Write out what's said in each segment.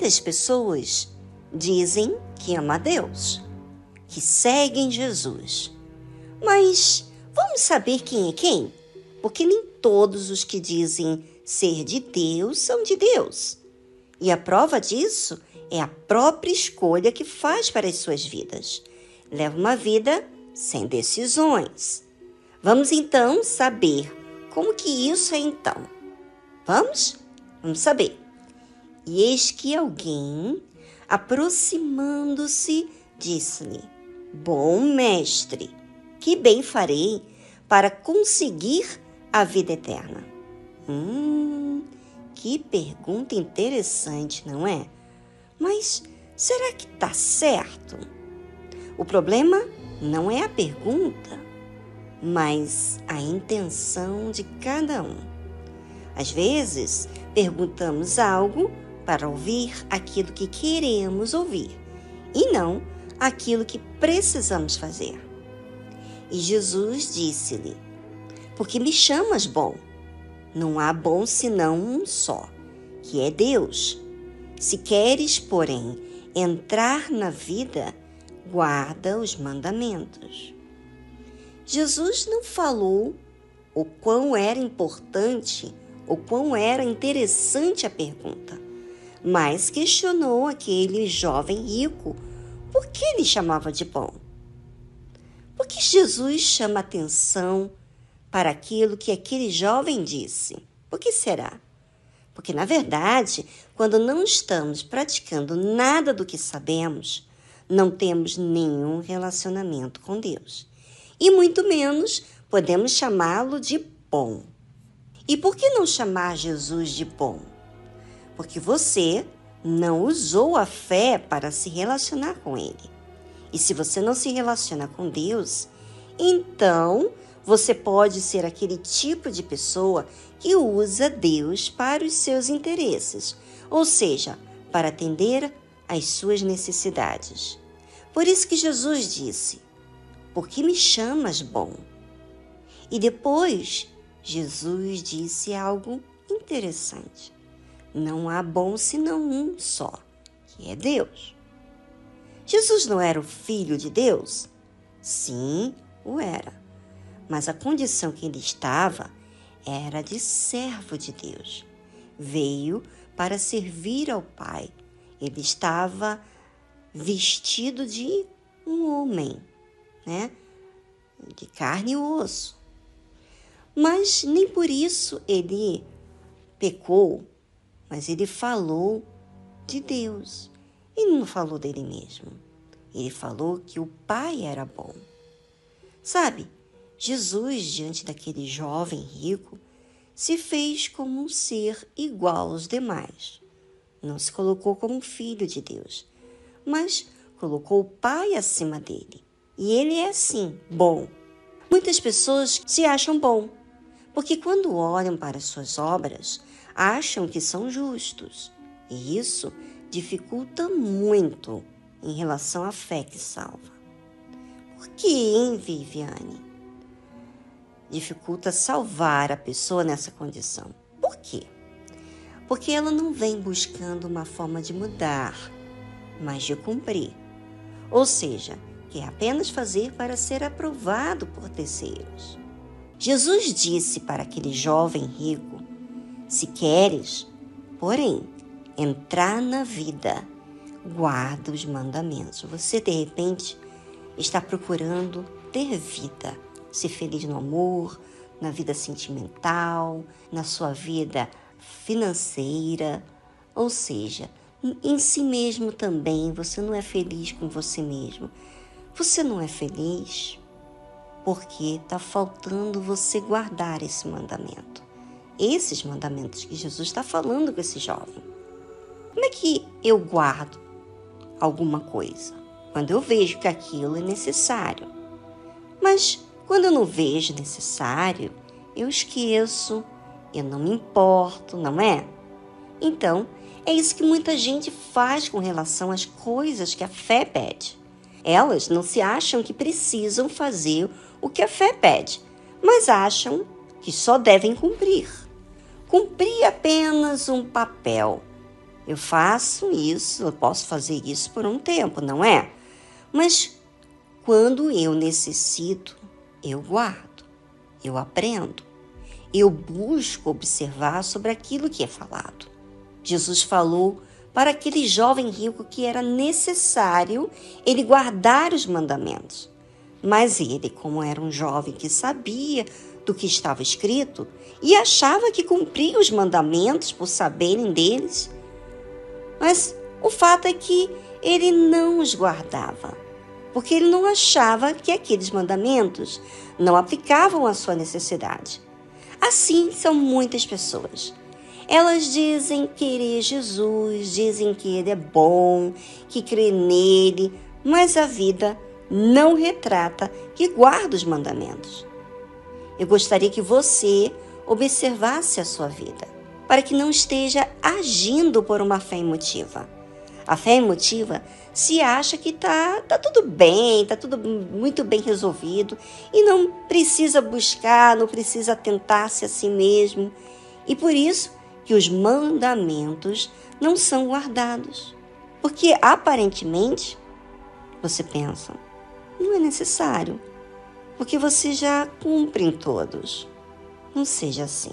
Muitas pessoas dizem que amam a Deus, que seguem Jesus. Mas vamos saber quem é quem? Porque nem todos os que dizem ser de Deus são de Deus. E a prova disso é a própria escolha que faz para as suas vidas. Leva uma vida sem decisões. Vamos então saber como que isso é então. Vamos? Vamos saber. E eis que alguém, aproximando-se, disse-lhe: Bom mestre, que bem farei para conseguir a vida eterna? Hum, que pergunta interessante, não é? Mas será que está certo? O problema não é a pergunta, mas a intenção de cada um. Às vezes, perguntamos algo para ouvir aquilo que queremos ouvir e não aquilo que precisamos fazer. E Jesus disse-lhe: Por que me chamas bom? Não há bom senão um só, que é Deus. Se queres, porém, entrar na vida, guarda os mandamentos. Jesus não falou o quão era importante, o quão era interessante a pergunta, mas questionou aquele jovem rico por que ele chamava de bom. Por que Jesus chama atenção para aquilo que aquele jovem disse? Por que será? Porque, na verdade, quando não estamos praticando nada do que sabemos, não temos nenhum relacionamento com Deus. E muito menos podemos chamá-lo de bom. E por que não chamar Jesus de bom? Porque você não usou a fé para se relacionar com Ele. E se você não se relaciona com Deus, então você pode ser aquele tipo de pessoa que usa Deus para os seus interesses, ou seja, para atender às suas necessidades. Por isso que Jesus disse: Por que me chamas bom? E depois, Jesus disse algo interessante: Não há bom senão um só, que é Deus. Jesus não era o filho de Deus? Sim, o era. Mas a condição que ele estava era de servo de Deus. Veio para servir ao Pai. Ele estava vestido de um homem, né? De carne e osso. Mas nem por isso ele pecou, mas ele falou de Deus. Ele não falou dele mesmo. Ele falou que o pai era bom. Sabe, Jesus, diante daquele jovem rico, se fez como um ser igual aos demais. Não se colocou como filho de Deus, mas colocou o pai acima dele. E ele é assim, bom. Muitas pessoas se acham bom, porque quando olham para suas obras, acham que são justos. E isso dificulta muito em relação à fé que salva. Por que, hein, Viviane? Dificulta salvar a pessoa nessa condição. Por quê? Porque ela não vem buscando uma forma de mudar, mas de cumprir. Ou seja, quer apenas fazer para ser aprovado por terceiros. Jesus disse para aquele jovem rico: Se queres, porém, entrar na vida, guarda os mandamentos. Você, de repente, está procurando ter vida, ser feliz no amor, na vida sentimental, na sua vida financeira, ou seja, em si mesmo também, você não é feliz com você mesmo. Você não é feliz porque está faltando você guardar esse mandamento. Esses mandamentos que Jesus está falando com esse jovem. Como é que eu guardo alguma coisa? Quando eu vejo que aquilo é necessário. Mas quando eu não vejo necessário, eu esqueço, eu não me importo, não é? Então, é isso que muita gente faz com relação às coisas que a fé pede. Elas não se acham que precisam fazer o que a fé pede, mas acham que só devem cumprir. Cumprir apenas um papel Eu faço isso, eu posso fazer isso por um tempo, não é? Mas quando eu necessito, eu guardo, eu aprendo, eu busco observar sobre aquilo que é falado. Jesus falou para aquele jovem rico que era necessário ele guardar os mandamentos. Mas ele, como era um jovem que sabia do que estava escrito e achava que cumpria os mandamentos por saberem deles, mas o fato é que ele não os guardava, porque ele não achava que aqueles mandamentos não aplicavam à sua necessidade. Assim são muitas pessoas. Elas dizem querer Jesus, dizem que ele é bom, que crê nele, mas a vida não retrata que guarda os mandamentos. Eu gostaria que você observasse a sua vida, para que não esteja agindo por uma fé emotiva. A fé emotiva se acha que tá, tá tudo bem, tá tudo muito bem resolvido e não precisa buscar, não precisa tentar-se a si mesmo. E por isso que os mandamentos não são guardados. Porque aparentemente você pensa, não é necessário, porque você já cumpre em todos. Não seja assim.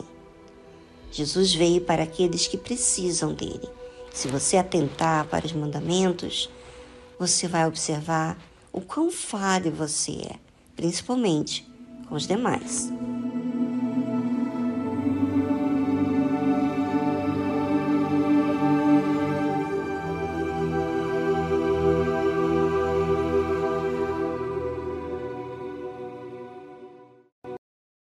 Jesus veio para aqueles que precisam dele. Se você atentar para os mandamentos, você vai observar o quão falho você é, principalmente com os demais.